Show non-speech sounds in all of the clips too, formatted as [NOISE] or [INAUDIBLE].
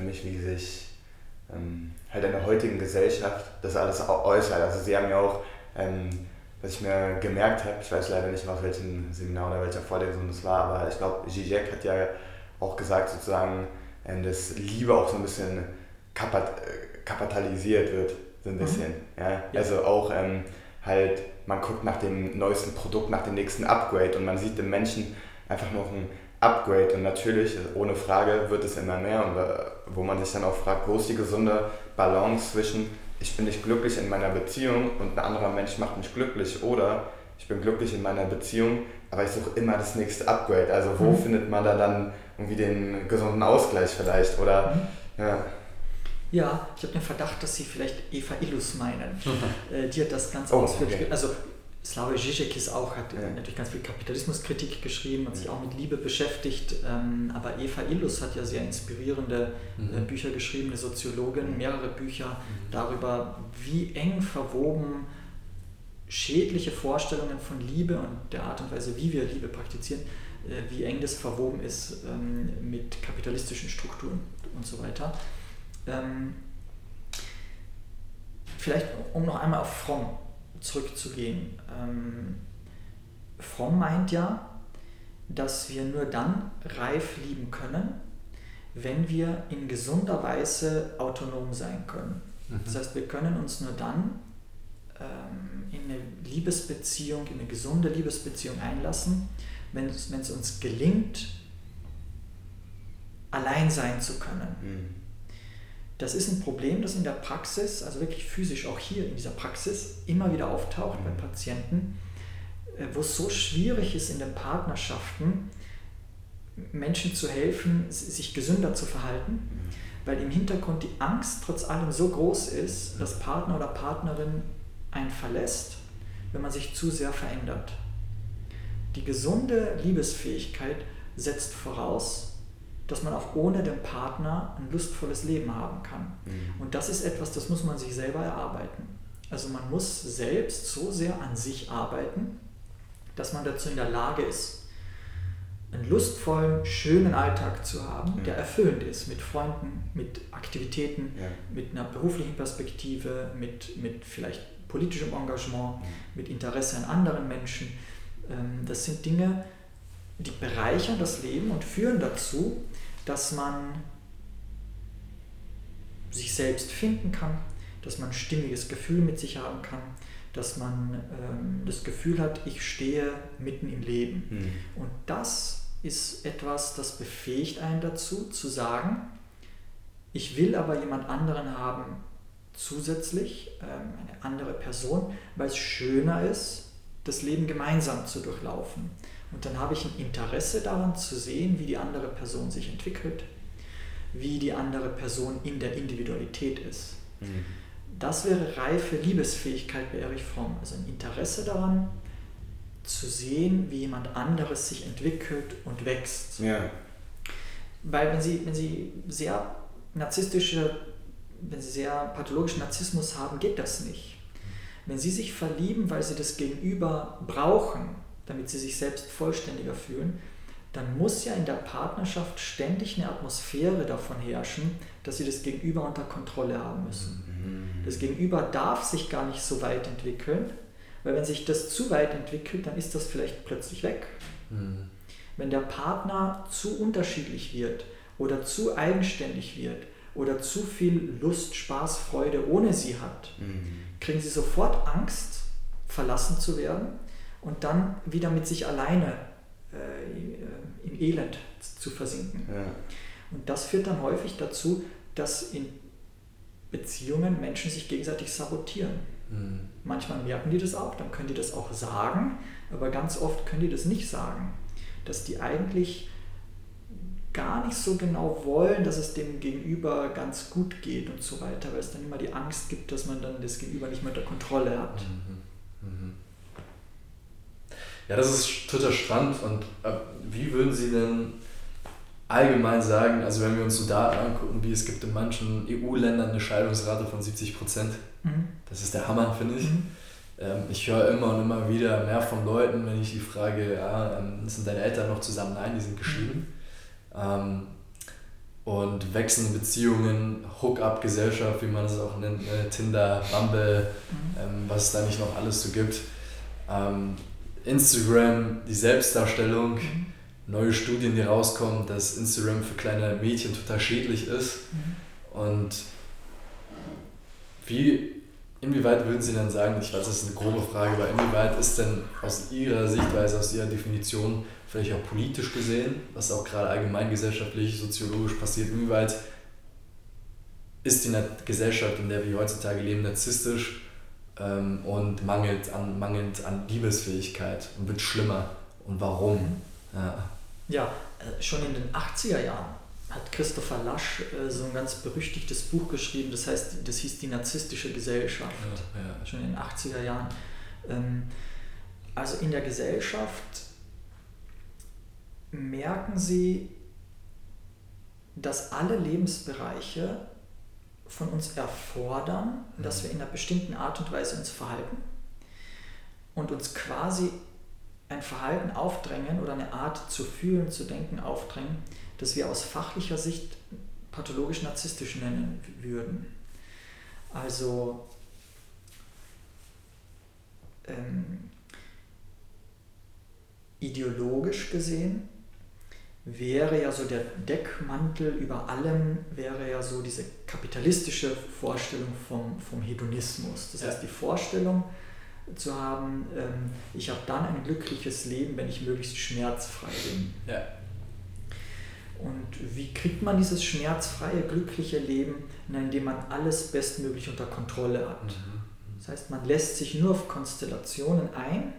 für mich, wie sich ähm, halt in der heutigen Gesellschaft das alles äußert. Also Sie haben ja auch, ähm, was ich mir gemerkt habe, ich weiß leider nicht, aus welchem Seminar oder welcher Vorlesung das war, aber ich glaube, Zizek hat ja auch gesagt, sozusagen, ähm, dass Liebe auch so ein bisschen kapat kapitalisiert wird, so ein mhm. bisschen. Mhm. Ja? Also auch ähm, halt, man guckt nach dem neuesten Produkt, nach dem nächsten Upgrade und man sieht dem Menschen einfach noch ein Upgrade und natürlich, ohne Frage, wird es immer mehr und äh, wo man sich dann auch fragt, wo ist die gesunde Balance zwischen ich bin nicht glücklich in meiner Beziehung und ein anderer Mensch macht mich glücklich oder ich bin glücklich in meiner Beziehung, aber ich suche immer das nächste Upgrade. Also wo mhm. findet man da dann irgendwie den gesunden Ausgleich vielleicht oder mhm. ja. Ja, ich habe den Verdacht, dass Sie vielleicht Eva Illus meinen. Mhm. [LAUGHS] die hat das ganz oh, ausführlich. Okay. Also Slavoj Žižek ist auch, hat ja. natürlich ganz viel Kapitalismuskritik geschrieben, hat sich auch mit Liebe beschäftigt, ähm, aber Eva Illus hat ja sehr inspirierende äh, mhm. Bücher geschrieben, eine Soziologin, mhm. mehrere Bücher mhm. darüber, wie eng verwoben schädliche Vorstellungen von Liebe und der Art und Weise, wie wir Liebe praktizieren, äh, wie eng das verwoben ist ähm, mit kapitalistischen Strukturen und so weiter. Ähm, vielleicht um noch einmal auf Fromm zurückzugehen. Ähm, Fromm meint ja, dass wir nur dann reif lieben können, wenn wir in gesunder Weise autonom sein können. Mhm. Das heißt, wir können uns nur dann ähm, in eine Liebesbeziehung, in eine gesunde Liebesbeziehung einlassen, wenn es, uns gelingt, allein sein zu können. Mhm. Das ist ein Problem, das in der Praxis, also wirklich physisch auch hier in dieser Praxis, immer wieder auftaucht bei mhm. Patienten, äh, wo es so schwierig ist in den Partnerschaften, Menschen zu helfen, sich gesünder zu verhalten, mhm. weil im Hintergrund die Angst trotz allem so groß ist, dass Partner oder Partnerin einen verlässt, wenn man sich zu sehr verändert. Die gesunde Liebesfähigkeit setzt voraus, dass man auch ohne den Partner ein lustvolles Leben haben kann. Mhm. Und das ist etwas, das muss man sich selber erarbeiten. Also man muss selbst so sehr an sich arbeiten, dass man dazu in der Lage ist, einen lustvollen, schönen Alltag zu haben, mhm. der erfüllend ist mit Freunden, mit Aktivitäten, ja. mit einer beruflichen Perspektive, mit, mit vielleicht politischem Engagement, mhm. mit Interesse an anderen Menschen. Ähm, das sind Dinge, die bereichern das Leben und führen dazu, dass man sich selbst finden kann, dass man ein stimmiges Gefühl mit sich haben kann, dass man ähm, das Gefühl hat, ich stehe mitten im Leben. Mhm. Und das ist etwas, das befähigt einen dazu, zu sagen, ich will aber jemand anderen haben zusätzlich, ähm, eine andere Person, weil es schöner ist, das Leben gemeinsam zu durchlaufen. Und dann habe ich ein Interesse daran zu sehen, wie die andere Person sich entwickelt, wie die andere Person in der Individualität ist. Mhm. Das wäre reife Liebesfähigkeit bei Erich Fromm. Also ein Interesse daran, zu sehen, wie jemand anderes sich entwickelt und wächst. Ja. Weil wenn Sie, wenn Sie sehr narzisstische, wenn Sie sehr pathologischen Narzissmus haben, geht das nicht. Wenn Sie sich verlieben, weil Sie das Gegenüber brauchen, damit sie sich selbst vollständiger fühlen, dann muss ja in der Partnerschaft ständig eine Atmosphäre davon herrschen, dass sie das Gegenüber unter Kontrolle haben müssen. Mhm. Das Gegenüber darf sich gar nicht so weit entwickeln, weil wenn sich das zu weit entwickelt, dann ist das vielleicht plötzlich weg. Mhm. Wenn der Partner zu unterschiedlich wird oder zu eigenständig wird oder zu viel Lust, Spaß, Freude ohne sie hat, mhm. kriegen sie sofort Angst, verlassen zu werden und dann wieder mit sich alleine äh, im Elend zu versinken. Ja. Und das führt dann häufig dazu, dass in Beziehungen Menschen sich gegenseitig sabotieren. Mhm. Manchmal merken die das auch, dann können die das auch sagen, aber ganz oft können die das nicht sagen. Dass die eigentlich gar nicht so genau wollen, dass es dem Gegenüber ganz gut geht und so weiter, weil es dann immer die Angst gibt, dass man dann das Gegenüber nicht mehr unter Kontrolle hat. Mhm. Mhm. Ja, das ist total spannend. Und äh, wie würden Sie denn allgemein sagen, also wenn wir uns so Daten angucken, wie es gibt in manchen EU-Ländern eine Scheidungsrate von 70 Prozent, mhm. das ist der Hammer, finde ich. Mhm. Ähm, ich höre immer und immer wieder mehr von Leuten, wenn ich die frage, ja, ähm, sind deine Eltern noch zusammen? Nein, die sind geschieden. Ähm, und wechselnde Beziehungen, Hook-up-Gesellschaft, wie man es auch nennt, ne? Tinder, Bumble, mhm. was es da nicht noch alles so gibt. Instagram, die Selbstdarstellung, mhm. neue Studien, die rauskommen, dass Instagram für kleine Mädchen total schädlich ist. Mhm. Und wie, inwieweit würden Sie dann sagen, ich weiß, das ist eine grobe Frage, aber inwieweit ist denn aus Ihrer Sichtweise, aus Ihrer Definition, vielleicht auch politisch gesehen, was auch gerade allgemeingesellschaftlich, soziologisch passiert, inwieweit ist die Gesellschaft, in der wir heutzutage leben, narzisstisch ähm, und mangelt an, mangelt an Liebesfähigkeit und wird schlimmer und warum? Ja, ja äh, schon in den 80er Jahren hat Christopher Lasch äh, so ein ganz berüchtigtes Buch geschrieben, das heißt, das hieß Die narzisstische Gesellschaft, ja, ja. schon in den 80er Jahren. Ähm, also in der Gesellschaft merken sie, dass alle Lebensbereiche von uns erfordern, mhm. dass wir in einer bestimmten Art und Weise uns verhalten und uns quasi ein Verhalten aufdrängen oder eine Art zu fühlen, zu denken aufdrängen, das wir aus fachlicher Sicht pathologisch narzisstisch nennen würden. Also ähm, ideologisch gesehen wäre ja so der Deckmantel über allem, wäre ja so diese kapitalistische Vorstellung vom, vom Hedonismus. Das ja. heißt, die Vorstellung zu haben, ähm, ich habe dann ein glückliches Leben, wenn ich möglichst schmerzfrei bin. Ja. Und wie kriegt man dieses schmerzfreie, glückliche Leben, indem man alles bestmöglich unter Kontrolle hat? Mhm. Das heißt, man lässt sich nur auf Konstellationen ein,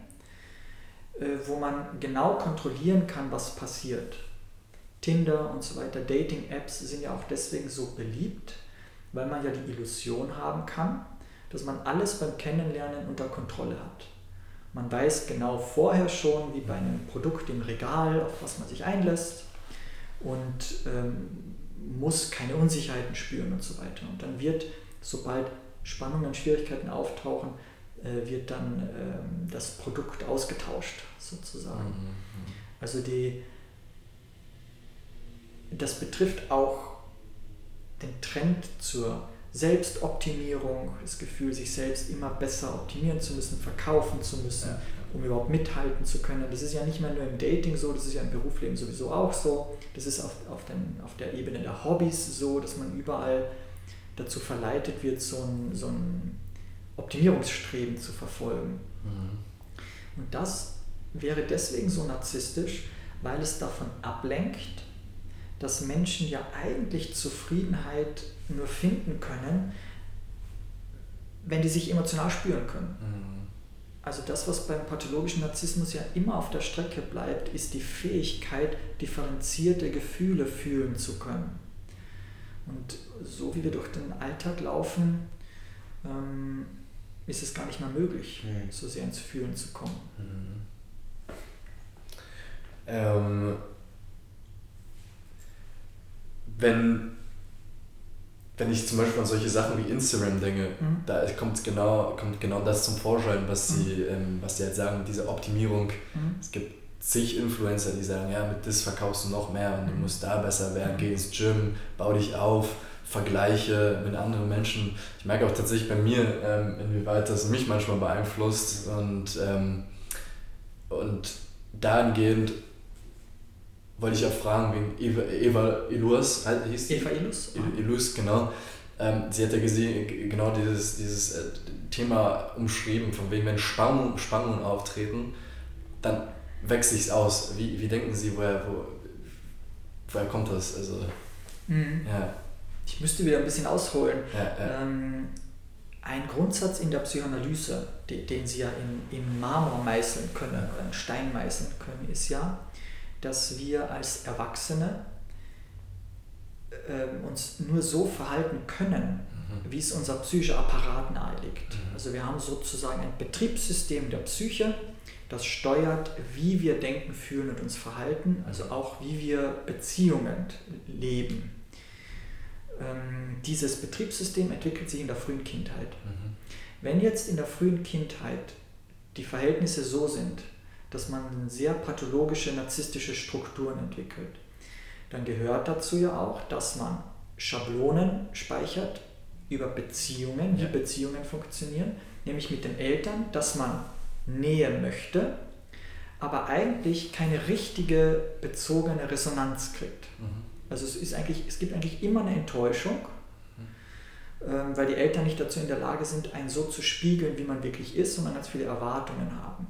äh, wo man genau kontrollieren kann, was passiert. Tinder und so weiter, Dating-Apps sind ja auch deswegen so beliebt, weil man ja die Illusion haben kann, dass man alles beim Kennenlernen unter Kontrolle hat. Man weiß genau vorher schon, wie bei einem Produkt im Regal, auf was man sich einlässt und ähm, muss keine Unsicherheiten spüren und so weiter. Und dann wird, sobald Spannungen und Schwierigkeiten auftauchen, äh, wird dann ähm, das Produkt ausgetauscht sozusagen. Mhm. mhm. Also die, das betrifft auch den Trend zur Selbstoptimierung, das Gefühl, sich selbst immer besser optimieren zu müssen, verkaufen zu müssen, ja. um überhaupt mithalten zu können. Das ist ja nicht mehr nur im Dating so, das ist ja im Berufsleben sowieso auch so. Das ist auf, auf, den, auf der Ebene der Hobbys so, dass man überall dazu verleitet wird, so ein, so ein Optimierungsstreben zu verfolgen. Mhm. Und das wäre deswegen so narzisstisch, weil es davon ablenkt, dass Menschen ja eigentlich Zufriedenheit nur finden können, wenn die sich emotional spüren können. Mhm. Also das, was beim pathologischen Narzissmus ja immer auf der Strecke bleibt, ist die Fähigkeit, differenzierte Gefühle fühlen zu können. Und so wie wir durch den Alltag laufen, ähm, ist es gar nicht mehr möglich, mhm. so sehr ins Fühlen zu kommen. Mhm. Ähm, wenn, wenn ich zum Beispiel an solche Sachen wie Instagram denke, mhm. da kommt genau, kommt genau das zum Vorschein, was mhm. sie, ähm, was sie halt sagen, diese Optimierung. Mhm. Es gibt zig Influencer, die sagen, ja, mit das verkaufst du noch mehr und du mhm. musst da besser werden, geh ins Gym, bau dich auf, vergleiche mit anderen Menschen. Ich merke auch tatsächlich bei mir, ähm, inwieweit das mich manchmal beeinflusst und, ähm, und dahingehend wollte ich auch fragen, wegen Eva, Eva Ilus, halt, hieß Eva Ilus? Ilus, genau. Ähm, sie hat ja gesehen, genau dieses, dieses äh, Thema umschrieben, von wegen, wenn Spannungen, Spannungen auftreten, dann wächst sich's aus. Wie, wie denken Sie, woher, wo, woher kommt das? Also, mhm. ja. Ich müsste wieder ein bisschen ausholen. Ja, ja. Ähm, ein Grundsatz in der Psychoanalyse, den, den Sie ja in, in Marmor meißeln können, oder in Stein meißeln können, ist ja, dass wir als Erwachsene äh, uns nur so verhalten können, mhm. wie es unser psychischer Apparat nahelegt. Mhm. Also wir haben sozusagen ein Betriebssystem der Psyche, das steuert, wie wir denken, fühlen und uns verhalten, also auch wie wir Beziehungen leben. Ähm, dieses Betriebssystem entwickelt sich in der frühen Kindheit. Mhm. Wenn jetzt in der frühen Kindheit die Verhältnisse so sind, dass man sehr pathologische, narzisstische Strukturen entwickelt, dann gehört dazu ja auch, dass man Schablonen speichert über Beziehungen, wie ja. Beziehungen funktionieren, nämlich mit den Eltern, dass man Nähe möchte, aber eigentlich keine richtige bezogene Resonanz kriegt. Mhm. Also es, ist eigentlich, es gibt eigentlich immer eine Enttäuschung, mhm. ähm, weil die Eltern nicht dazu in der Lage sind, einen so zu spiegeln, wie man wirklich ist, sondern ganz viele Erwartungen haben.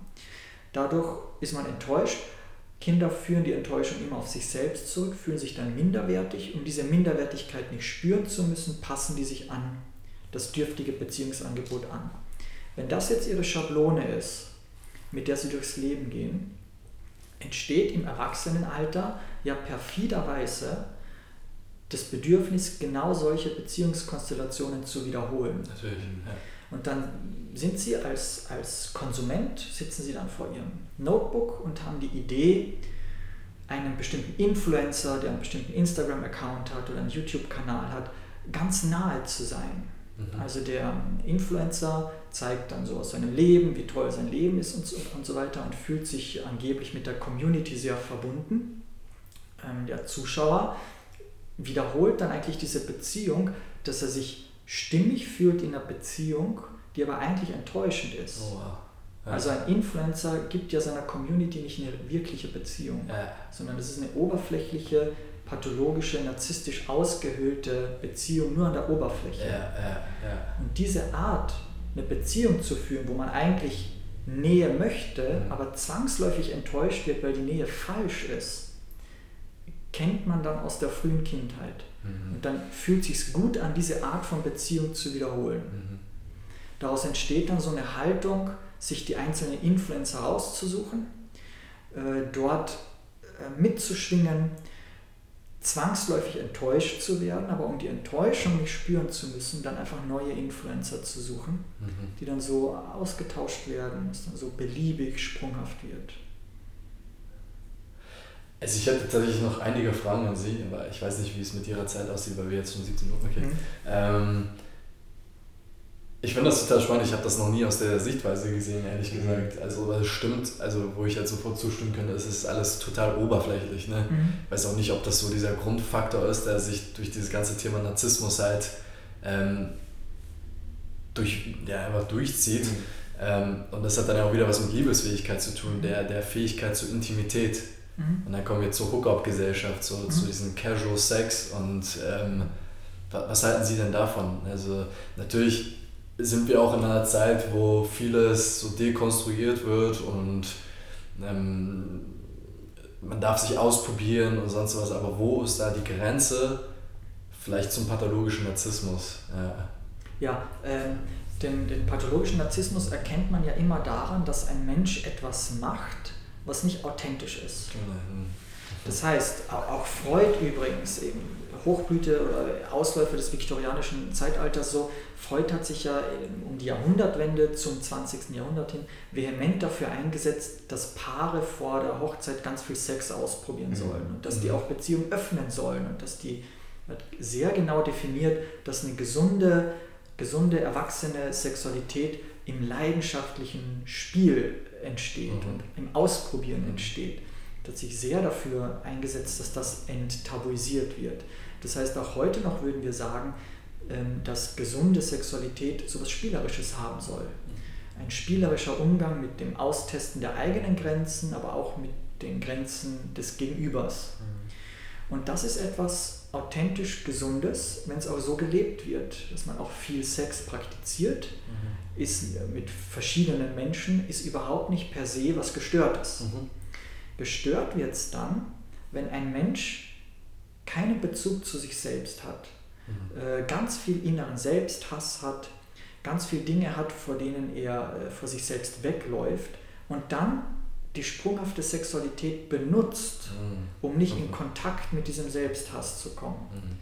Dadurch ist man enttäuscht. Kinder führen die Enttäuschung immer auf sich selbst zurück, fühlen sich dann minderwertig. Um diese Minderwertigkeit nicht spüren zu müssen, passen die sich an das dürftige Beziehungsangebot an. Wenn das jetzt ihre Schablone ist, mit der sie durchs Leben gehen, entsteht im Erwachsenenalter ja perfiderweise das Bedürfnis, genau solche Beziehungskonstellationen zu wiederholen. Natürlich. Ja. Und dann sind sie als, als Konsument, sitzen sie dann vor ihrem Notebook und haben die Idee, einen bestimmten Influencer, der einen bestimmten Instagram-Account hat oder einen YouTube-Kanal hat, ganz nahe zu sein. Mhm. Also der Influencer zeigt dann so aus seinem Leben, wie toll sein Leben ist und so, und so weiter und fühlt sich angeblich mit der Community sehr verbunden. Ähm, der Zuschauer wiederholt dann eigentlich diese Beziehung, dass er sich stimmig fühlt in einer Beziehung, die aber eigentlich enttäuschend ist. Oh, wow. ja. Also ein Influencer gibt ja seiner Community nicht eine wirkliche Beziehung, ja. sondern es ist eine oberflächliche, pathologische, narzisstisch ausgehöhlte Beziehung nur an der Oberfläche. Ja, Und diese Art, eine Beziehung zu führen, wo man eigentlich Nähe möchte, mhm. aber zwangsläufig enttäuscht wird, weil die Nähe falsch ist, kennt man dann aus der frühen Kindheit. Mhm. Und dann fühlt es sich gut an, diese Art von Beziehung zu wiederholen. Mhm. Daraus entsteht dann so eine Haltung, sich die einzelnen Influencer rauszusuchen, äh, dort äh, mitzuschwingen, zwangsläufig enttäuscht zu werden, aber um die Enttäuschung nicht spüren zu müssen, dann einfach neue Influencer zu suchen, mhm. die dann so ausgetauscht werden, dass dann so beliebig sprunghaft wird. Also ich hätte tatsächlich noch einige Fragen an Sie, aber ich weiß nicht, wie es mit Ihrer Zeit aussieht, weil wir jetzt schon 17 Uhr okay. Mhm. Ähm, ich finde das total spannend. Ich habe das noch nie aus der Sichtweise gesehen, ehrlich mhm. gesagt. Also, weil es stimmt, also wo ich halt sofort zustimmen könnte, es ist alles total oberflächlich. Ne? Mhm. Ich weiß auch nicht, ob das so dieser Grundfaktor ist, der sich durch dieses ganze Thema Narzissmus halt ähm, durch, ja, einfach durchzieht. Mhm. Ähm, und das hat dann auch wieder was mit Liebesfähigkeit zu tun, der, der Fähigkeit zur Intimität. Mhm. Und dann kommen wir zur Hookup-Gesellschaft, so, zu mhm. diesem Casual Sex. Und ähm, was halten Sie denn davon? Also natürlich sind wir auch in einer Zeit, wo vieles so dekonstruiert wird und ähm, man darf sich ausprobieren und sonst was, aber wo ist da die Grenze vielleicht zum pathologischen Narzissmus? Ja, ja ähm, den, den pathologischen Narzissmus erkennt man ja immer daran, dass ein Mensch etwas macht, was nicht authentisch ist. Mhm. Das heißt, auch Freud übrigens, eben Hochblüte oder Ausläufer des viktorianischen Zeitalters so, Freud hat sich ja um die Jahrhundertwende zum 20. Jahrhundert hin vehement dafür eingesetzt, dass Paare vor der Hochzeit ganz viel Sex ausprobieren mhm. sollen und dass die mhm. auch Beziehungen öffnen sollen und dass die sehr genau definiert, dass eine gesunde, gesunde, erwachsene Sexualität im leidenschaftlichen Spiel entsteht mhm. und im Ausprobieren mhm. entsteht. hat sich sehr dafür eingesetzt, dass das enttabuisiert wird. Das heißt, auch heute noch würden wir sagen, ähm, dass gesunde Sexualität so etwas Spielerisches haben soll. Ein spielerischer Umgang mit dem Austesten der eigenen Grenzen, aber auch mit den Grenzen des Gegenübers. Mhm. Und das ist etwas authentisch Gesundes, wenn es auch so gelebt wird, dass man auch viel Sex praktiziert, mhm. ist mit verschiedenen Menschen, ist überhaupt nicht per se was Gestörtes. Mhm. Gestört wird es dann, wenn ein Mensch keinen Bezug zu sich selbst hat, mhm. äh, ganz viel inneren Selbsthass hat, ganz viele Dinge hat, vor denen er äh, vor sich selbst wegläuft und dann die sprunghafte Sexualität benutzt, mhm. um nicht mhm. in Kontakt mit diesem Selbsthass zu kommen. Mhm.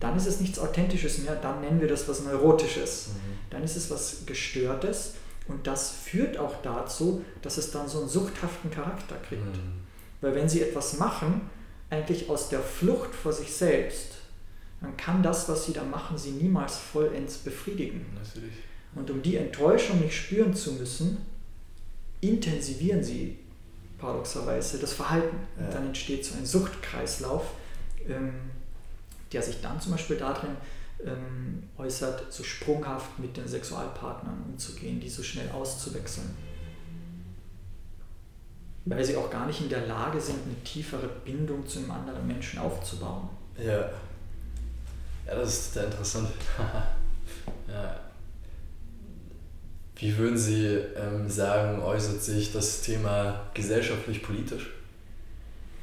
Dann ist es nichts Authentisches mehr, dann nennen wir das was Neurotisches. Mhm. Dann ist es was Gestörtes und das führt auch dazu, dass es dann so einen suchthaften Charakter kriegt. Mhm. Weil wenn sie etwas machen, eigentlich aus der Flucht vor sich selbst, dann kann das, was sie da machen, sie niemals vollends befriedigen. Natürlich. Und um die Enttäuschung nicht spüren zu müssen, intensivieren sie paradoxerweise das Verhalten. Ja. Dann entsteht so ein Suchtkreislauf, ähm, der sich dann zum Beispiel darin ähm, äußert, so sprunghaft mit den Sexualpartnern umzugehen, die so schnell auszuwechseln. Weil sie auch gar nicht in der Lage sind, eine tiefere Bindung zu einem anderen Menschen aufzubauen. Ja. Ja, das ist sehr interessant. [LAUGHS] ja. Wie würden Sie ähm, sagen, äußert sich das Thema gesellschaftlich-politisch?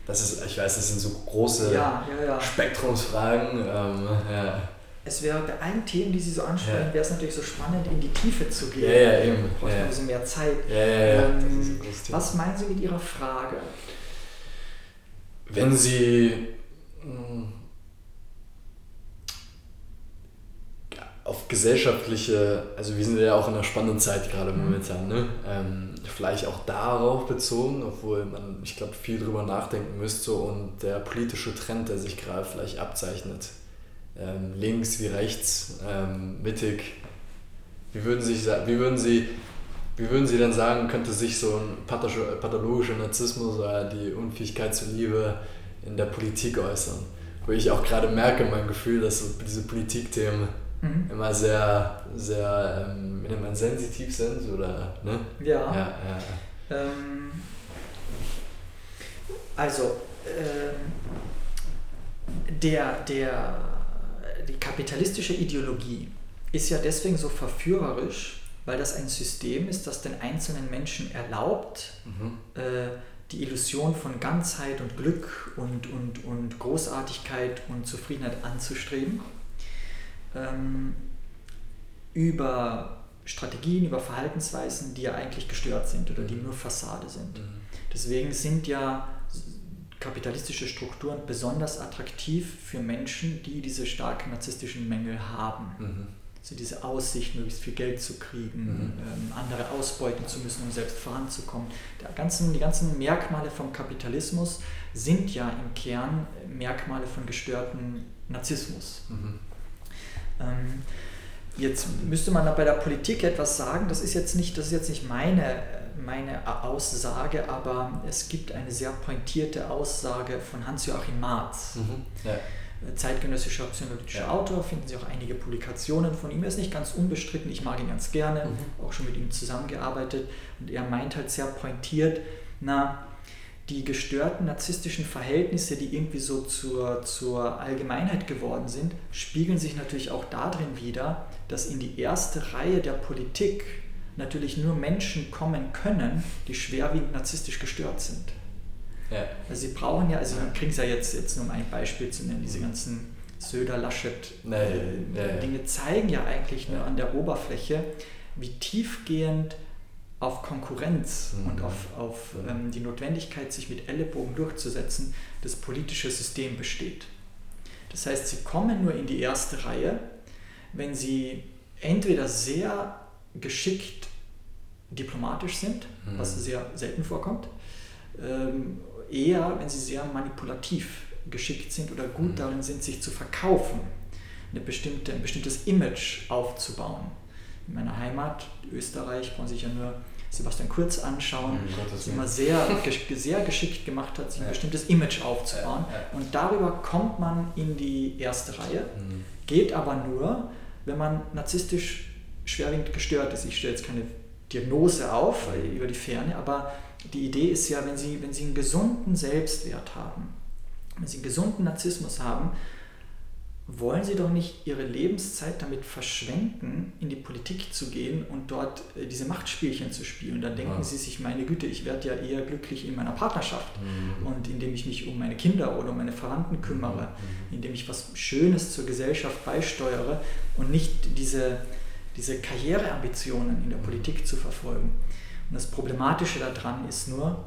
Das ist, ich weiß, das sind so große ja, ja, ja. Spektrumsfragen. Ähm, ja. Es wäre bei allen Themen, die Sie so ansprechen, wäre es natürlich so spannend, in die Tiefe zu gehen. Ja, ja, eben. Braucht ein bisschen mehr Zeit. Ja, ja, ja. Ähm, was meinen Sie mit Ihrer Frage? Wenn Sie auf gesellschaftliche, also wir sind ja auch in einer spannenden Zeit gerade Mhm. momentan, ne? Ähm, vielleicht auch darauf bezogen, obwohl man, ich glaube, viel drüber nachdenken müsste und der politische Trend, der sich gerade vielleicht abzeichnet, ähm, links wie rechts, ähm, mittig, wie würden, sa- wie, würden Sie, wie würden Sie denn sagen, könnte sich so ein pathologischer Narzissmus oder die Unfähigkeit zur Liebe in der Politik äußern? Wo ich auch gerade merke, mein Gefühl, dass so diese Politikthemen Mhm. immer sehr, sehr, ähm, wie nennt man, sensitiv sind oder, ne? Ja. Ja, ja. Ähm, also, ähm, der, der, die kapitalistische Ideologie ist ja deswegen so verführerisch, weil das ein System ist, das den einzelnen Menschen erlaubt, Mhm. äh, die Illusion von Ganzheit und Glück und, und, und Großartigkeit und Zufriedenheit anzustreben, ähm, über Strategien, über Verhaltensweisen, die ja eigentlich gestört sind oder die nur Fassade sind. Mhm. Deswegen sind ja kapitalistische Strukturen besonders attraktiv für Menschen, die diese starken narzisstischen Mängel haben. Mhm. Also diese Aussicht, möglichst viel Geld zu kriegen, Mhm. ähm, andere ausbeuten zu müssen, um selbst voranzukommen. Ganzen, die ganzen Merkmale vom Kapitalismus sind ja im Kern Merkmale von gestörten Narzissmus. Mhm. Ähm, jetzt müsste man da bei der Politik etwas sagen, das ist jetzt nicht, das ist jetzt nicht meine, meine Aussage, aber es gibt eine sehr pointierte Aussage von Hans-Joachim Marz. Mhm. Ja. Zeitgenössischer psychologischer Ja. Autor, finden Sie auch einige Publikationen von ihm. Er ist nicht ganz unbestritten, ich mag ihn ganz gerne, Mhm. auch schon mit ihm zusammengearbeitet. Und er meint halt sehr pointiert, na, die gestörten narzisstischen Verhältnisse, die irgendwie so zur, zur Allgemeinheit geworden sind, spiegeln sich natürlich auch darin wider, dass in die erste Reihe der Politik natürlich nur Menschen kommen können, die schwerwiegend narzisstisch gestört sind. Ja. Also sie brauchen ja, also wir kriegen es ja jetzt, jetzt nur um ein Beispiel zu nennen, diese ganzen Söder-Laschet-Dinge Nee, ja, ja. zeigen ja eigentlich nur an der Oberfläche, wie tiefgehend auf Konkurrenz Mhm. und auf, auf ähm, die Notwendigkeit, sich mit Ellenbogen durchzusetzen, das politische System besteht. Das heißt, sie kommen nur in die erste Reihe, wenn sie entweder sehr geschickt diplomatisch sind, Mhm. was sehr selten vorkommt, ähm, eher, wenn sie sehr manipulativ geschickt sind oder gut Mhm. darin sind, sich zu verkaufen, eine bestimmte, ein bestimmtes Image aufzubauen. In meiner Heimat, Österreich, brauchen Sie sich ja nur Sebastian Kurz anschauen, Mhm, das Willen. immer sehr, sehr geschickt gemacht hat, sich ein bestimmtes Image aufzubauen. Und darüber kommt man in die erste Reihe, Mhm. geht aber nur, wenn man narzisstisch schwerwiegend gestört ist. Ich stelle jetzt keine Diagnose auf weil über die Ferne, aber die Idee ist ja, wenn Sie, wenn Sie einen gesunden Selbstwert haben, wenn Sie einen gesunden Narzissmus haben, wollen Sie doch nicht Ihre Lebenszeit damit verschwenden, in die Politik zu gehen und dort äh, diese Machtspielchen zu spielen. Dann denken Ja. Sie sich, meine Güte, ich werde ja eher glücklich in meiner Partnerschaft Mhm. und indem ich mich um meine Kinder oder um meine Verwandten kümmere, Mhm. indem ich was Schönes zur Gesellschaft beisteuere und nicht diese, diese Karriereambitionen in der Mhm. Politik zu verfolgen. Und das Problematische daran ist nur,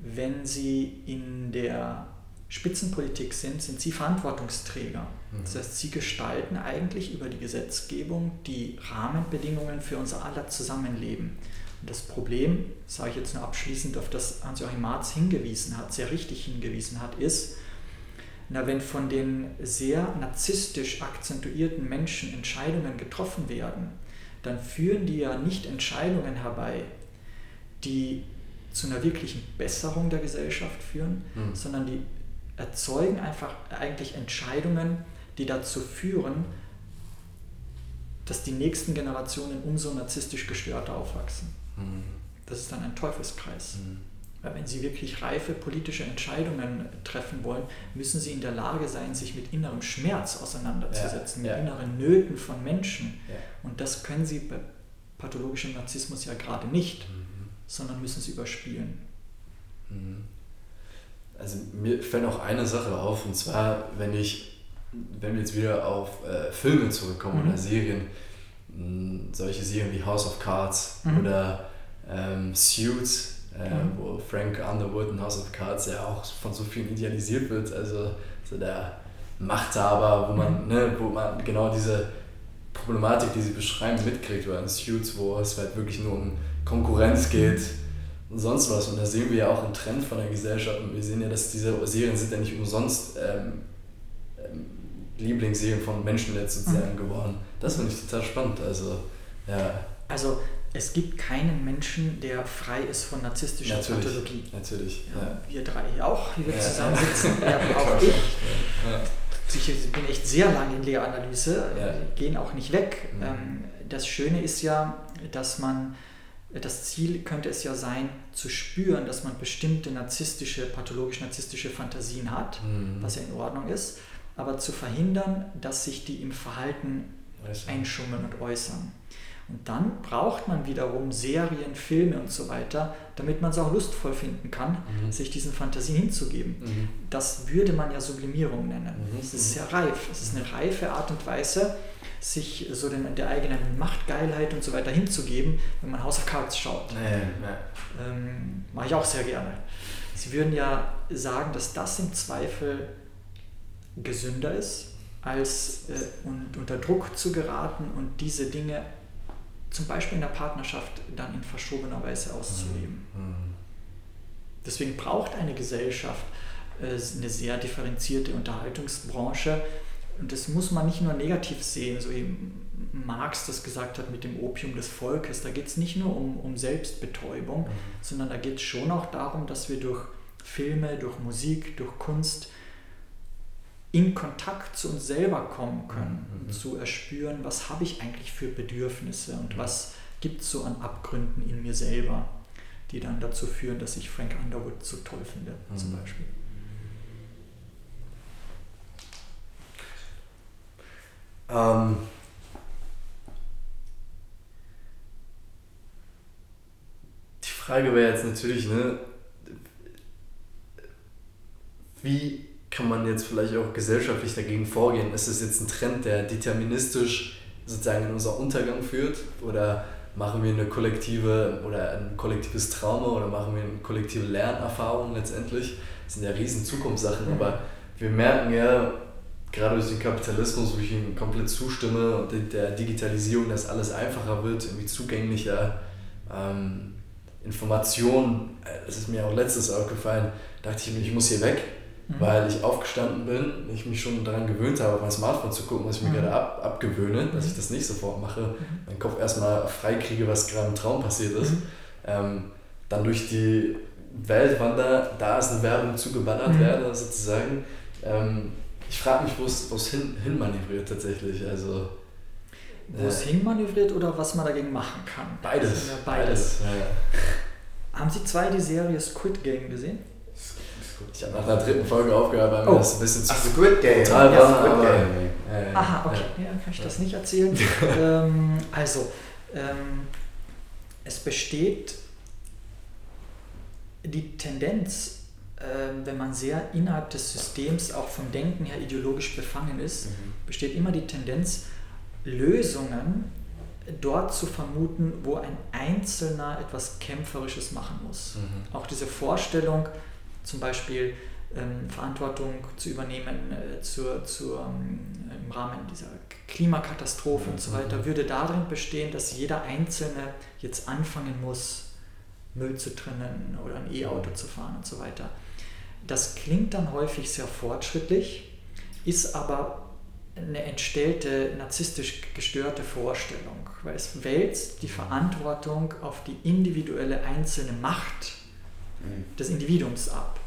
wenn Sie in der Spitzenpolitik sind, sind Sie Verantwortungsträger. Das Mhm. heißt, Sie gestalten eigentlich über die Gesetzgebung die Rahmenbedingungen für unser aller Zusammenleben. Und das Problem, sage ich jetzt nur abschließend, auf das Hans-Joachim Marz hingewiesen hat, sehr richtig hingewiesen hat, ist, na, wenn von den sehr narzisstisch akzentuierten Menschen Entscheidungen getroffen werden, dann führen die ja nicht Entscheidungen herbei, die zu einer wirklichen Besserung der Gesellschaft führen, Mhm. sondern die erzeugen einfach eigentlich Entscheidungen, die dazu führen, dass die nächsten Generationen umso narzisstisch gestörter aufwachsen. Mhm. Das ist dann ein Teufelskreis. Mhm. Weil wenn Sie wirklich reife politische Entscheidungen treffen wollen, müssen Sie in der Lage sein, sich mit innerem Schmerz auseinanderzusetzen, ja, ja. mit inneren Nöten von Menschen. Ja. Und das können Sie bei pathologischem Narzissmus ja gerade nicht, mhm. sondern müssen Sie überspielen. Mhm. Also mir fällt noch eine Sache auf, und zwar, wenn ich, wenn wir jetzt wieder auf äh, Filme zurückkommen mhm. oder Serien, mh, solche Serien wie House of Cards mhm. oder ähm, Suits, äh, mhm. wo Frank Underwood in House of Cards ja auch von so vielen idealisiert wird, also so der Machthaber, wo man, mhm. ne, wo man genau diese Problematik, die sie beschreiben, mitkriegt, oder in Suits, wo es halt wirklich nur um Konkurrenz geht und sonst was. Und da sehen wir ja auch einen Trend von der Gesellschaft und wir sehen ja, dass diese Serien sind ja nicht umsonst ähm, ähm, Lieblingsserien von Menschen sozusagen mhm. geworden. Das finde ich total spannend. Also, ja. Also es gibt keinen Menschen, der frei ist von narzisstischer natürlich, Pathologie. Natürlich. Ja, Wir drei hier auch, wie wir ja. zusammensitzen, [LAUGHS] ja, auch ich. Ja. Ich bin echt sehr lange in Lehranalyse, ja. gehen auch nicht weg. Mhm. Ähm, das Schöne ist ja, dass man, das Ziel könnte es ja sein, zu spüren, dass man bestimmte narzisstische, pathologisch-narzisstische Fantasien hat, mhm. was ja in Ordnung ist, aber zu verhindern, dass sich die im Verhalten einschummeln und äußern. Und dann braucht man wiederum Serien, Filme und so weiter, damit man es auch lustvoll finden kann, mhm. sich diesen Fantasien hinzugeben. Mhm. Das würde man ja Sublimierung nennen. Mhm. Das ist sehr reif. Es ist eine reife Art und Weise, sich so den, der eigenen Machtgeilheit und so weiter hinzugeben, wenn man House of Cards schaut. Nee, nee. Ähm, Mache ich auch sehr gerne. Sie würden ja sagen, dass das im Zweifel gesünder ist, als äh, und unter Druck zu geraten und diese Dinge zum Beispiel in der Partnerschaft dann in verschobener Weise auszuleben. Mhm. mhm. Deswegen braucht eine Gesellschaft äh, eine sehr differenzierte Unterhaltungsbranche. Und das muss man nicht nur negativ sehen, so wie Marx das gesagt hat mit dem Opium des Volkes. Da geht es nicht nur um, um Selbstbetäubung, mhm. sondern da geht es schon auch darum, dass wir durch Filme, durch Musik, durch Kunst in Kontakt zu uns selber kommen können mhm. und zu erspüren, was habe ich eigentlich für Bedürfnisse und mhm. was gibt es so an Abgründen in mir selber, die dann dazu führen, dass ich Frank Underwood so toll finde, mhm. zum Beispiel. Ähm, die Frage wäre jetzt natürlich, ne, wie kann man jetzt vielleicht auch gesellschaftlich dagegen vorgehen? Ist es jetzt ein Trend, der deterministisch sozusagen in unser Untergang führt? Oder machen wir eine kollektive oder ein kollektives Trauma oder machen wir eine kollektive Lernerfahrung letztendlich? Das sind ja riesen Zukunftssachen, mhm. aber wir merken ja, gerade durch den Kapitalismus, wo ich ihm komplett zustimme und der Digitalisierung, dass alles einfacher wird, irgendwie zugänglicher. Ähm, Informationen, äh, das ist mir auch letztes aufgefallen, dachte ich mir, ich muss hier weg mhm. weil ich aufgestanden bin, ich mich schon daran gewöhnt habe, auf mein Smartphone zu gucken, was ich mir mhm. gerade ab, abgewöhne, dass ich mhm. das nicht sofort mache, mhm. meinen Kopf erstmal freikriege, was gerade im Traum passiert ist. Mhm. Ähm, dann durch die Welt wandere, da ist eine Werbung zugeballert werde, sozusagen. Ähm, ich frage mich, wo es hin, hin manövriert tatsächlich. Also, wo es äh, hinmanövriert oder was man dagegen machen kann? Beides. Ja beides. beides ja. Haben Sie zwei die Serie Squid Game gesehen? Ich habe nach der dritten Folge aufgehört, weil oh. mir das ein bisschen zu Squid Game. total ja, war. Squid Game. Äh, Aha, okay, ja. ja, kann ich das nicht erzählen. [LAUGHS] ähm, also, ähm, es besteht die Tendenz, äh, wenn man sehr innerhalb des Systems auch vom Denken her ideologisch befangen ist, mhm. besteht immer die Tendenz, Lösungen dort zu vermuten, wo ein Einzelner etwas Kämpferisches machen muss. Mhm. Auch diese Vorstellung, zum Beispiel ähm, Verantwortung zu übernehmen äh, zur, zur, ähm, im Rahmen dieser Klimakatastrophe und so mhm. weiter, würde darin bestehen, dass jeder Einzelne jetzt anfangen muss, Müll zu trennen oder ein E-Auto zu fahren und so weiter. Das klingt dann häufig sehr fortschrittlich, ist aber eine entstellte, narzisstisch gestörte Vorstellung, weil es wälzt die Verantwortung auf die individuelle einzelne Macht des Individuums ab.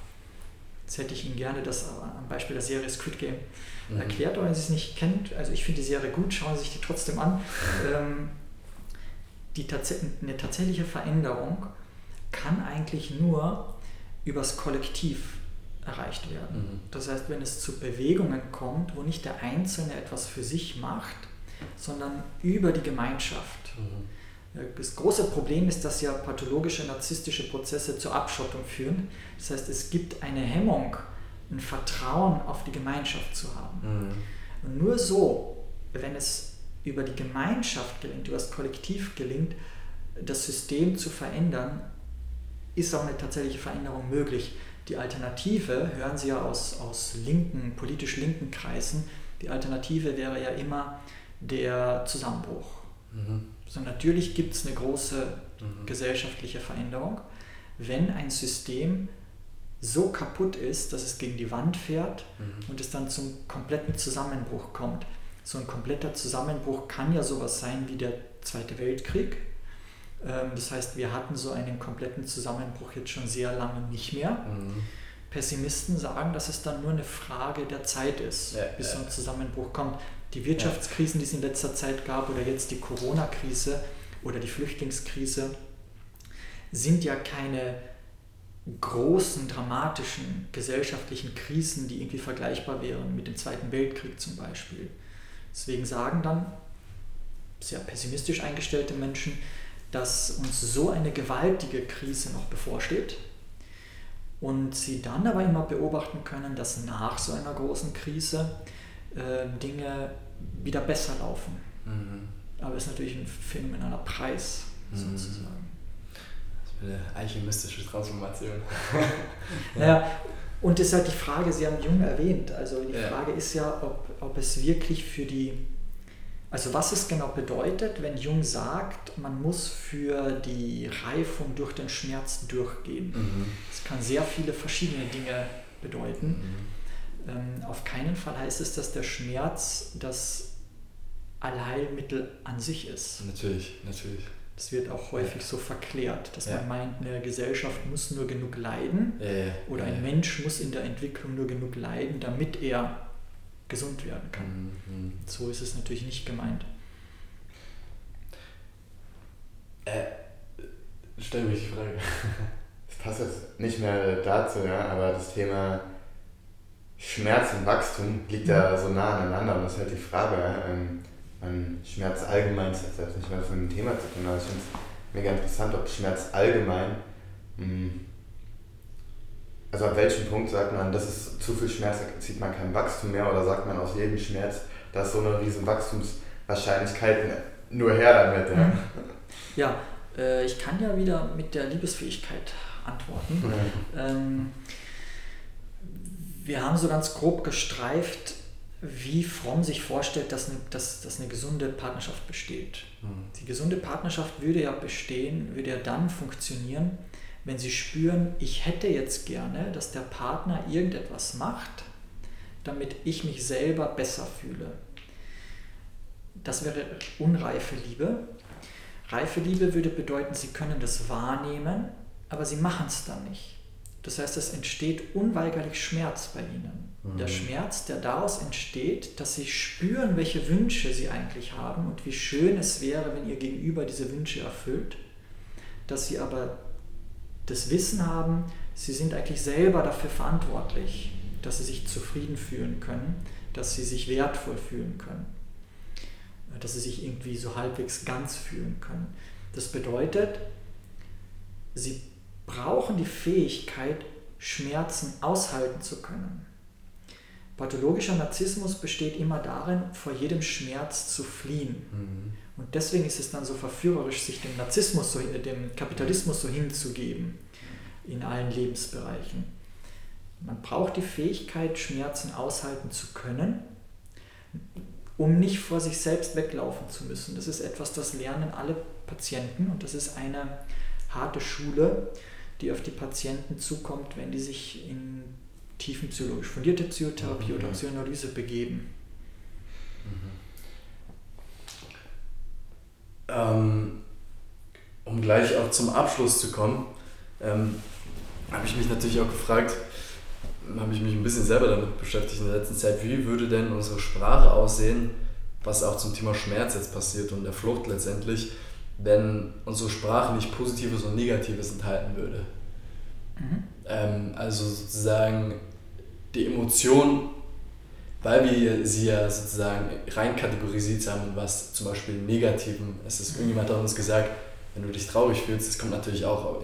Jetzt hätte ich Ihnen gerne das am Beispiel der Serie Squid Game mhm. erklärt, aber wenn Sie es nicht kennt, also ich finde die Serie gut, schauen Sie sich die trotzdem an. Ähm, die tats eine tatsächliche Veränderung kann eigentlich nur übers Kollektiv erreicht werden. Mhm. Das heißt, wenn es zu Bewegungen kommt, wo nicht der Einzelne etwas für sich macht, sondern über die Gemeinschaft. Mhm. Das große Problem ist, dass ja pathologische narzisstische Prozesse zur Abschottung führen. Das heißt, es gibt eine Hemmung, ein Vertrauen auf die Gemeinschaft zu haben. Mhm. Und nur so, wenn es über die Gemeinschaft gelingt, über das Kollektiv gelingt, das System zu verändern, ist auch eine tatsächliche Veränderung möglich. Die Alternative, hören Sie ja aus, aus linken, politisch linken Kreisen, die Alternative wäre ja immer der Zusammenbruch. Mhm. So natürlich gibt es eine große mhm. gesellschaftliche Veränderung, wenn ein System so kaputt ist, dass es gegen die Wand fährt mhm. und es dann zum kompletten Zusammenbruch kommt. So ein kompletter Zusammenbruch kann ja sowas sein wie der Zweite Weltkrieg, ähm, das heißt, wir hatten so einen kompletten Zusammenbruch jetzt schon sehr lange nicht mehr. Mhm. Pessimisten sagen, dass es dann nur eine Frage der Zeit ist, ja, bis so ein Zusammenbruch kommt. Die Wirtschaftskrisen, die es in letzter Zeit gab, oder jetzt die Corona-Krise oder die Flüchtlingskrise, sind ja keine großen, dramatischen gesellschaftlichen Krisen, die irgendwie vergleichbar wären mit dem Zweiten Weltkrieg zum Beispiel. Deswegen sagen dann sehr pessimistisch eingestellte Menschen, dass uns so eine gewaltige Krise noch bevorsteht und sie dann aber immer beobachten können, dass nach so einer großen Krise äh, Dinge wieder besser laufen. Mhm. Aber es ist natürlich ein phänomenaler Preis mhm. sozusagen. Das ist eine alchemistische Transformation. [LAUGHS] naja, und es ist halt die Frage, Sie haben Jung erwähnt, also die ja. Frage ist ja, ob, ob es wirklich für die also was es genau bedeutet, wenn Jung sagt, man muss für die Reifung durch den Schmerz durchgehen. Mhm. Das kann sehr viele verschiedene Dinge bedeuten. Mhm. Ähm, auf keinen Fall heißt es, dass der Schmerz das Allheilmittel an sich ist. Natürlich, natürlich. Das wird auch häufig so verklärt, dass ja. man meint, eine Gesellschaft muss nur genug leiden ja, ja, oder ein Mensch muss in der Entwicklung nur genug leiden, damit er gesund werden kann. Mhm. So ist es natürlich nicht gemeint. Äh, stell mich die Frage. [LAUGHS] Das passt jetzt nicht mehr dazu, ja, aber das Thema Schmerz und Wachstum liegt ja so nah aneinander und das ist halt die Frage. Ähm, Schmerz allgemein ist jetzt nicht mehr von dem Thema zu tun, aber ich finde es mega interessant, ob Schmerz allgemein mh, hm, also ab welchem Punkt sagt man, das ist zu viel Schmerz, da zieht man kein Wachstum mehr oder sagt man aus jedem Schmerz, da ist so eine riesen Wachstumswahrscheinlichkeit, nur her damit. Ja, ja äh, ich kann ja wieder mit der Liebesfähigkeit antworten. Ähm, wir haben so ganz grob gestreift, wie Fromm sich vorstellt, dass eine, dass, dass eine gesunde Partnerschaft besteht. Mhm. Die gesunde Partnerschaft würde ja bestehen, würde ja dann funktionieren, wenn Sie spüren, ich hätte jetzt gerne, dass der Partner irgendetwas macht, damit ich mich selber besser fühle. Das wäre unreife Liebe. Reife Liebe würde bedeuten, Sie können das wahrnehmen, aber Sie machen es dann nicht. Das heißt, es entsteht unweigerlich Schmerz bei Ihnen. Mhm. Der Schmerz, der daraus entsteht, dass Sie spüren, welche Wünsche Sie eigentlich haben und wie schön es wäre, wenn Ihr Gegenüber diese Wünsche erfüllt, dass Sie aber das Wissen haben, sie sind eigentlich selber dafür verantwortlich, dass sie sich zufrieden fühlen können, dass sie sich wertvoll fühlen können, dass sie sich irgendwie so halbwegs ganz fühlen können. Das bedeutet, sie brauchen die Fähigkeit, Schmerzen aushalten zu können. Pathologischer Narzissmus besteht immer darin, vor jedem Schmerz zu fliehen. Mhm. Und deswegen ist es dann so verführerisch, sich dem Narzissmus, so, dem Kapitalismus so hinzugeben in allen Lebensbereichen. Man braucht die Fähigkeit, Schmerzen aushalten zu können, um nicht vor sich selbst weglaufen zu müssen. Das ist etwas, das lernen alle Patienten und das ist eine harte Schule, die auf die Patienten zukommt, wenn die sich in tiefenpsychologisch fundierte Psychotherapie mhm. oder Psychoanalyse begeben. Mhm. Ähm, um gleich auch zum Abschluss zu kommen, ähm, habe ich mich natürlich auch gefragt, habe ich mich ein bisschen selber damit beschäftigt in der letzten Zeit, wie würde denn unsere Sprache aussehen, was auch zum Thema Schmerz jetzt passiert und der Flucht letztendlich, wenn unsere Sprache nicht Positives und Negatives enthalten würde. Mhm. Ähm, also sozusagen die Emotion, weil wir sie ja sozusagen rein kategorisiert haben, was zum Beispiel Negativen, es ist irgendjemand hat uns gesagt, wenn du dich traurig fühlst, das kommt natürlich auch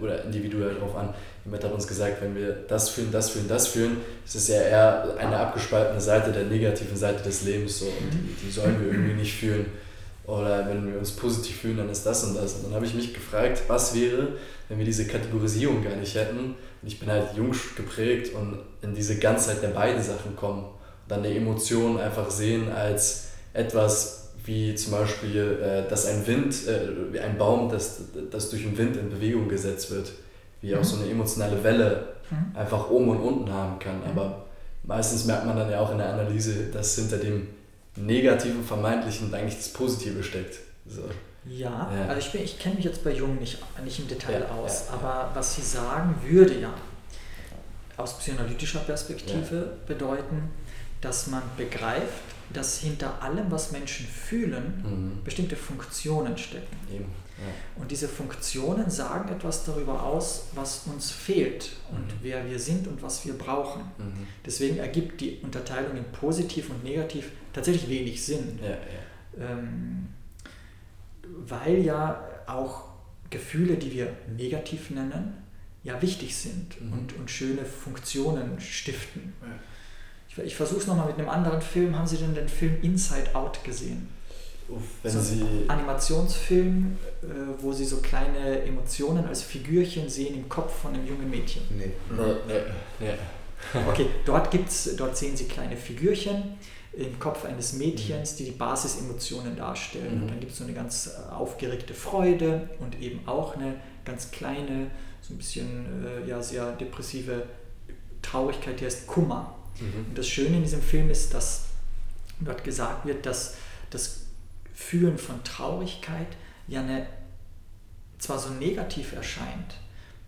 oder individuell darauf an. Jemand hat uns gesagt, wenn wir das fühlen, das fühlen, das fühlen, ist es ja eher eine abgespaltene Seite der negativen Seite des Lebens so, und die, die sollen wir irgendwie nicht fühlen. Oder wenn wir uns positiv fühlen, dann ist das und das. Und dann habe ich mich gefragt, was wäre, wenn wir diese Kategorisierung gar nicht hätten. Und ich bin halt jung geprägt und in diese Ganzheit der beiden Sachen kommen. Und dann die Emotionen einfach sehen als etwas, wie zum Beispiel, äh, dass ein Wind, äh, ein Baum, das, das durch den Wind in Bewegung gesetzt wird, wie auch so eine emotionale Welle mhm. einfach oben und unten haben kann. Mhm. Aber meistens merkt man dann ja auch in der Analyse, dass hinter dem negativen, vermeintlichen eigentlich das Positive steckt. So. Ja, ja, also ich, ich kenne mich jetzt bei Jungen nicht, nicht im Detail ja, aus, ja, aber was sie sagen, würde ja aus psychoanalytischer Perspektive bedeuten, dass man begreift, dass hinter allem, was Menschen fühlen, mhm. bestimmte Funktionen stecken. Eben. Ja. Und diese Funktionen sagen etwas darüber aus, was uns fehlt und mhm. wer wir sind und was wir brauchen. Mhm. Deswegen ergibt die Unterteilung in positiv und negativ tatsächlich wenig Sinn. Ja, ja. Ähm, weil ja auch Gefühle, die wir negativ nennen, ja wichtig sind mhm. und, und schöne Funktionen stiften. Ich, ich versuche es nochmal mit einem anderen Film. Haben Sie denn den Film Inside Out gesehen? Uff, wenn so Sie Animationsfilm, äh, wo Sie so kleine Emotionen als Figürchen sehen im Kopf von einem jungen Mädchen. Nee. Nee, nee, nee. Okay, dort, gibt's, dort sehen Sie kleine Figürchen im Kopf eines Mädchens, die die Basisemotionen darstellen. Mhm. Und dann gibt es so eine ganz äh, aufgeregte Freude und eben auch eine ganz kleine, so ein bisschen äh, ja, sehr depressive Traurigkeit, die heißt Kummer. Mhm. Und das Schöne in diesem Film ist, dass dort gesagt wird, dass das Fühlen von Traurigkeit ja eine, zwar so negativ erscheint,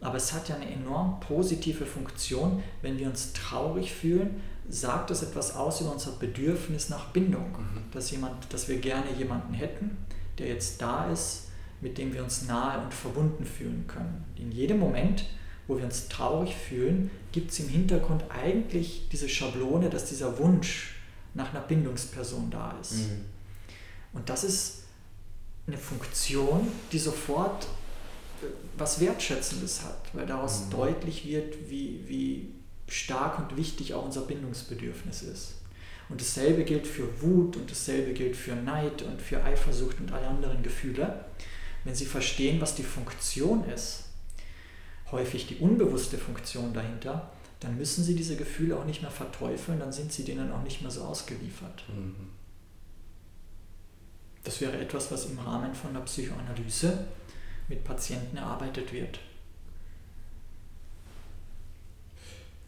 aber es hat ja eine enorm positive Funktion. Wenn wir uns traurig fühlen, sagt das etwas aus über unser Bedürfnis nach Bindung. Mhm. Dass, jemand, dass wir gerne jemanden hätten, der jetzt da ist, mit dem wir uns nahe und verbunden fühlen können. In jedem Moment wo wir uns traurig fühlen, gibt es im Hintergrund eigentlich diese Schablone, dass dieser Wunsch nach einer Bindungsperson da ist. Mhm. Und das ist eine Funktion, die sofort äh, was Wertschätzendes hat, weil daraus mhm. deutlich wird, wie, wie stark und wichtig auch unser Bindungsbedürfnis ist. Und dasselbe gilt für Wut und dasselbe gilt für Neid und für Eifersucht und alle anderen Gefühle. Wenn Sie verstehen, was die Funktion ist, häufig die unbewusste Funktion dahinter, dann müssen sie diese Gefühle auch nicht mehr verteufeln, dann sind sie denen auch nicht mehr so ausgeliefert. Mhm. Das wäre etwas, was im Rahmen von der Psychoanalyse mit Patienten erarbeitet wird.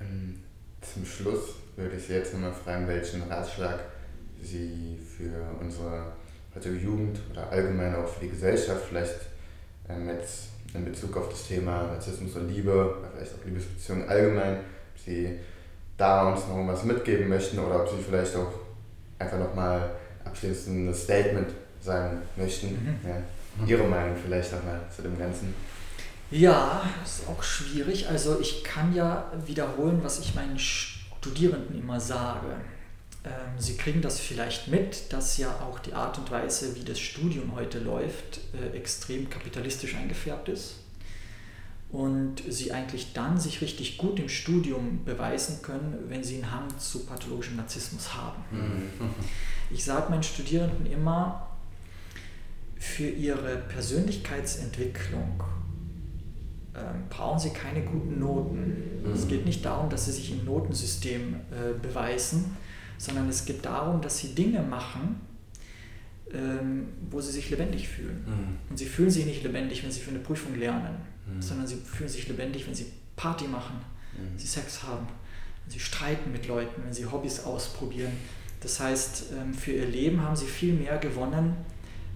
Ähm, zum Schluss würde ich Sie jetzt nochmal fragen, welchen Ratschlag Sie für unsere heutige Jugend oder allgemein auch für die Gesellschaft vielleicht ähm, jetzt in Bezug auf das Thema Rassismus und Liebe, vielleicht auch Liebesbeziehungen allgemein, ob Sie da uns noch was mitgeben möchten oder ob Sie vielleicht auch einfach nochmal abschließend ein Statement sagen möchten. Mhm. Ja. Ihre Meinung vielleicht nochmal zu dem Ganzen. Ja, das ist auch schwierig. Also ich kann ja wiederholen, was ich meinen Studierenden immer sage. Ähm, Sie kriegen das vielleicht mit, dass ja auch die Art und Weise, wie das Studium heute läuft, äh, extrem kapitalistisch eingefärbt ist und Sie eigentlich dann sich richtig gut im Studium beweisen können, wenn Sie einen Hang zu pathologischem Narzissmus haben. Mhm. Ich sage meinen Studierenden immer, für ihre Persönlichkeitsentwicklung ähm, brauchen sie keine guten Noten. Mhm. Es geht nicht darum, dass sie sich im Notensystem äh, beweisen, sondern es geht darum, dass sie Dinge machen, ähm, wo sie sich lebendig fühlen. Mhm. Und sie fühlen sich nicht lebendig, wenn sie für eine Prüfung lernen, mhm. sondern sie fühlen sich lebendig, wenn sie Party machen, mhm. wenn sie Sex haben, wenn sie streiten mit Leuten, wenn sie Hobbys ausprobieren. Das heißt, ähm, für ihr Leben haben sie viel mehr gewonnen,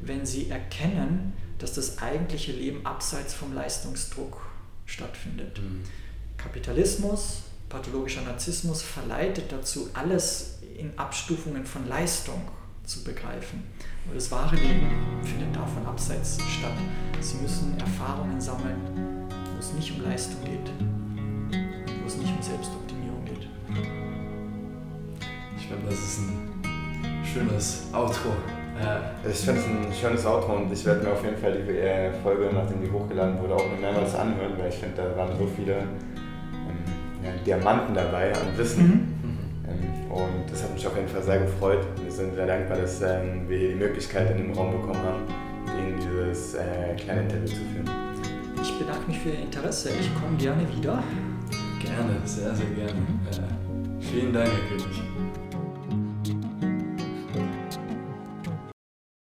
wenn sie erkennen, dass das eigentliche Leben abseits vom Leistungsdruck stattfindet. Mhm. Kapitalismus pathologischer Narzissmus verleitet dazu, alles in Abstufungen von Leistung zu begreifen. Aber das wahre Leben findet davon abseits statt. Sie müssen Erfahrungen sammeln, wo es nicht um Leistung geht, wo es nicht um Selbstoptimierung geht. Ich finde, das ist ein schönes Outro. Ja. Ich finde es ein schönes Outro und ich werde mir auf jeden Fall die äh, Folge, nachdem die hochgeladen wurde, auch noch mehrmals anhören, weil ich finde, da waren so viele ähm, ja, Diamanten dabei an Wissen. Mhm. Und das hat mich auf jeden Fall sehr gefreut. Wir sind sehr dankbar, dass ähm, wir die Möglichkeit in dem Raum bekommen haben, Ihnen dieses äh, kleine Interview zu führen. Ich bedanke mich für Ihr Interesse. Ich komme gerne wieder. Gerne, sehr, sehr gerne. Mhm. Äh, vielen Dank, Herr König.